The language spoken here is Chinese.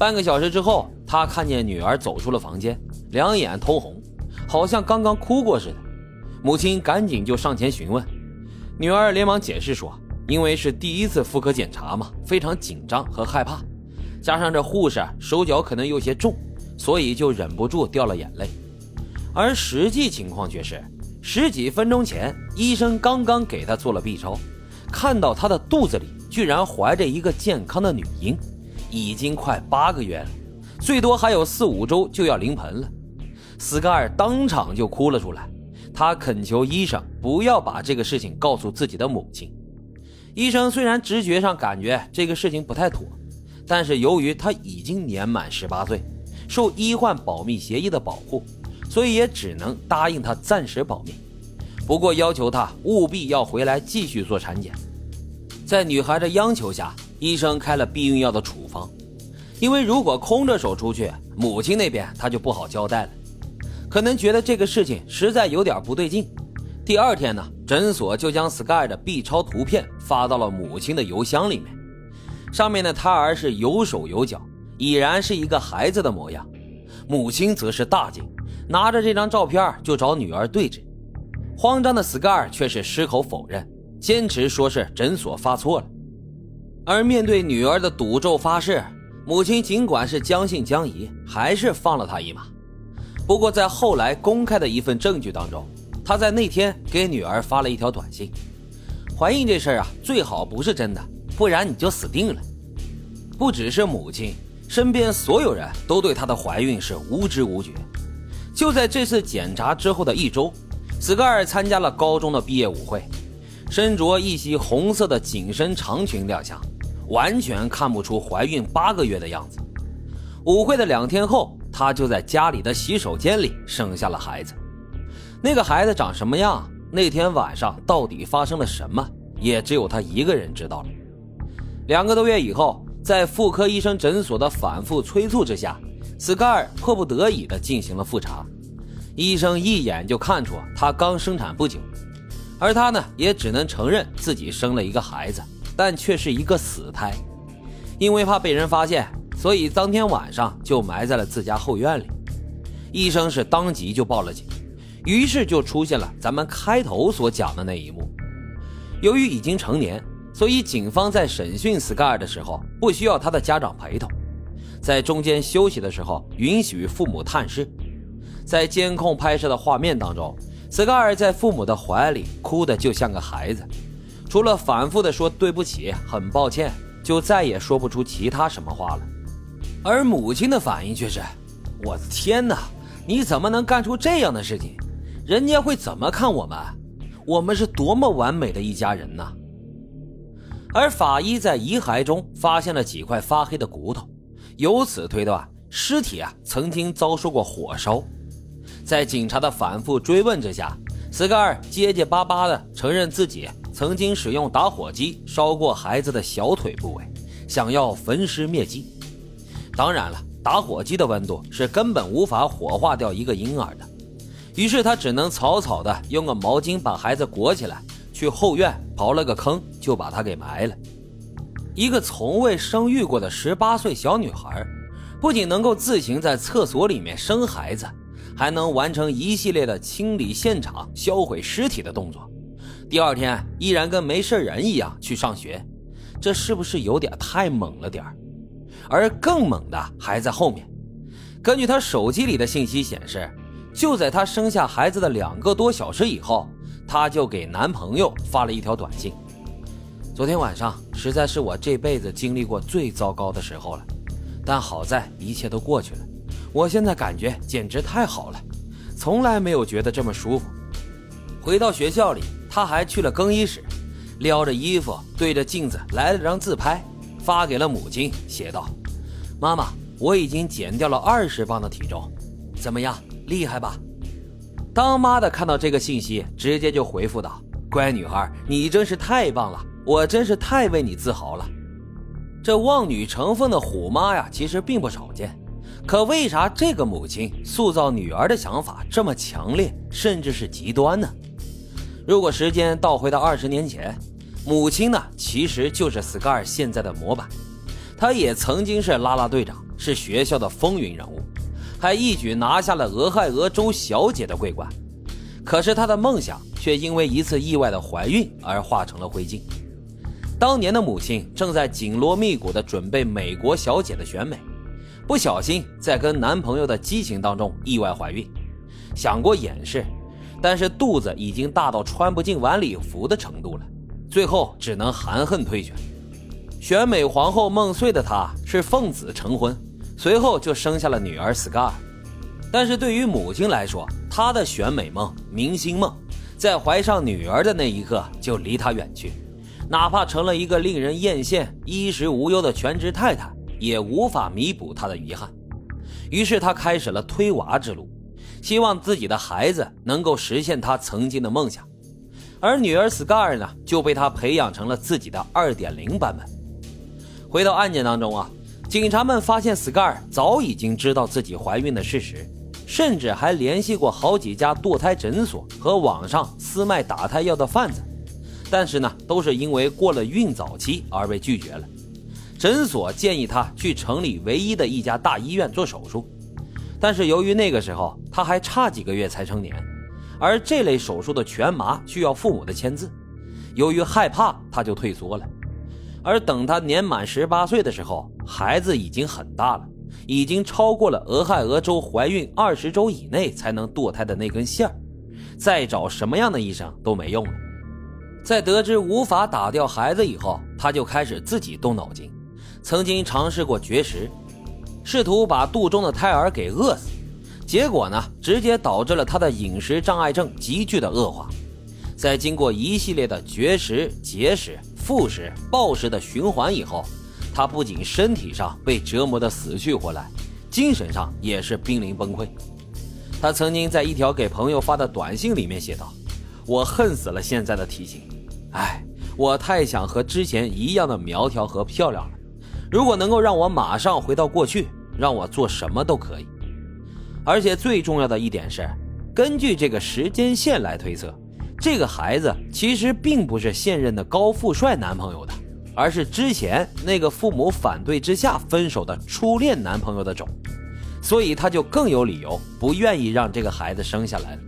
半个小时之后，他看见女儿走出了房间，两眼通红，好像刚刚哭过似的。母亲赶紧就上前询问，女儿连忙解释说：“因为是第一次妇科检查嘛，非常紧张和害怕，加上这护士手脚可能有些重，所以就忍不住掉了眼泪。”而实际情况却是，十几分钟前，医生刚刚给她做了 B 超。看到她的肚子里居然怀着一个健康的女婴，已经快八个月了，最多还有四五周就要临盆了。斯盖尔当场就哭了出来，他恳求医生不要把这个事情告诉自己的母亲。医生虽然直觉上感觉这个事情不太妥，但是由于他已经年满十八岁，受医患保密协议的保护，所以也只能答应他暂时保密。不过要求他务必要回来继续做产检，在女孩的央求下，医生开了避孕药的处方。因为如果空着手出去，母亲那边他就不好交代了，可能觉得这个事情实在有点不对劲。第二天呢，诊所就将 Sky 的 B 超图片发到了母亲的邮箱里面，上面的胎儿是有手有脚，已然是一个孩子的模样。母亲则是大惊，拿着这张照片就找女儿对质。慌张的 Sky 却是矢口否认，坚持说是诊所发错了。而面对女儿的赌咒发誓，母亲尽管是将信将疑，还是放了他一马。不过在后来公开的一份证据当中，他在那天给女儿发了一条短信：“怀孕这事儿啊，最好不是真的，不然你就死定了。”不只是母亲，身边所有人都对她的怀孕是无知无觉。就在这次检查之后的一周。斯盖尔参加了高中的毕业舞会，身着一袭红色的紧身长裙亮相，完全看不出怀孕八个月的样子。舞会的两天后，她就在家里的洗手间里生下了孩子。那个孩子长什么样？那天晚上到底发生了什么？也只有她一个人知道了。两个多月以后，在妇科医生诊所的反复催促之下，斯盖尔迫不得已地进行了复查。医生一眼就看出她刚生产不久，而她呢也只能承认自己生了一个孩子，但却是一个死胎。因为怕被人发现，所以当天晚上就埋在了自家后院里。医生是当即就报了警，于是就出现了咱们开头所讲的那一幕。由于已经成年，所以警方在审讯斯盖尔的时候不需要他的家长陪同，在中间休息的时候允许父母探视。在监控拍摄的画面当中，斯盖尔在父母的怀里哭得就像个孩子，除了反复的说对不起、很抱歉，就再也说不出其他什么话了。而母亲的反应却是：“我的天哪，你怎么能干出这样的事情？人家会怎么看我们？我们是多么完美的一家人呢？”而法医在遗骸中发现了几块发黑的骨头，由此推断尸体啊曾经遭受过火烧。在警察的反复追问之下，斯盖尔结结巴巴地承认自己曾经使用打火机烧过孩子的小腿部位，想要焚尸灭迹。当然了，打火机的温度是根本无法火化掉一个婴儿的，于是他只能草草的用个毛巾把孩子裹起来，去后院刨了个坑，就把他给埋了。一个从未生育过的十八岁小女孩，不仅能够自行在厕所里面生孩子。还能完成一系列的清理现场、销毁尸体的动作，第二天依然跟没事人一样去上学，这是不是有点太猛了点而更猛的还在后面。根据他手机里的信息显示，就在他生下孩子的两个多小时以后，他就给男朋友发了一条短信：“昨天晚上实在是我这辈子经历过最糟糕的时候了，但好在一切都过去了。”我现在感觉简直太好了，从来没有觉得这么舒服。回到学校里，他还去了更衣室，撩着衣服对着镜子来了张自拍，发给了母亲，写道：“妈妈，我已经减掉了二十磅的体重，怎么样，厉害吧？”当妈的看到这个信息，直接就回复道：“乖女孩，你真是太棒了，我真是太为你自豪了。”这望女成凤的虎妈呀，其实并不少见。可为啥这个母亲塑造女儿的想法这么强烈，甚至是极端呢？如果时间倒回到二十年前，母亲呢其实就是斯卡尔现在的模板，她也曾经是啦啦队长，是学校的风云人物，还一举拿下了俄亥俄州小姐的桂冠。可是她的梦想却因为一次意外的怀孕而化成了灰烬。当年的母亲正在紧锣密鼓地准备美国小姐的选美，不小心在跟男朋友的激情当中意外怀孕，想过掩饰，但是肚子已经大到穿不进晚礼服的程度了，最后只能含恨退选。选美皇后梦碎的她是奉子成婚，随后就生下了女儿 Scar。但是对于母亲来说，她的选美梦、明星梦，在怀上女儿的那一刻就离她远去，哪怕成了一个令人艳羡、衣食无忧的全职太太，也无法弥补她的遗憾。于是她开始了推娃之路，希望自己的孩子能够实现他曾经的梦想。而女儿 Scar 呢，就被他培养成了自己的2.0版本。回到案件当中啊，警察们发现 Scar 早已经知道自己怀孕的事实。甚至还联系过好几家堕胎诊所和网上私卖打胎药的贩子，但是呢，都是因为过了孕早期而被拒绝了。诊所建议他去城里唯一的一家大医院做手术，但是由于那个时候他还差几个月才成年，而这类手术的全麻需要父母的签字，由于害怕，他就退缩了。而等他年满十八岁的时候，孩子已经很大了。已经超过了俄亥俄州怀孕二十周以内才能堕胎的那根线儿，再找什么样的医生都没用了。在得知无法打掉孩子以后，他就开始自己动脑筋，曾经尝试过绝食，试图把肚中的胎儿给饿死，结果呢，直接导致了他的饮食障碍症急剧的恶化。在经过一系列的绝食、节食、复食、暴食的循环以后。他不仅身体上被折磨得死去活来，精神上也是濒临崩溃。他曾经在一条给朋友发的短信里面写道：“我恨死了现在的体型，哎，我太想和之前一样的苗条和漂亮了。如果能够让我马上回到过去，让我做什么都可以。而且最重要的一点是，根据这个时间线来推测，这个孩子其实并不是现任的高富帅男朋友的。”而是之前那个父母反对之下分手的初恋男朋友的种，所以他就更有理由不愿意让这个孩子生下来了。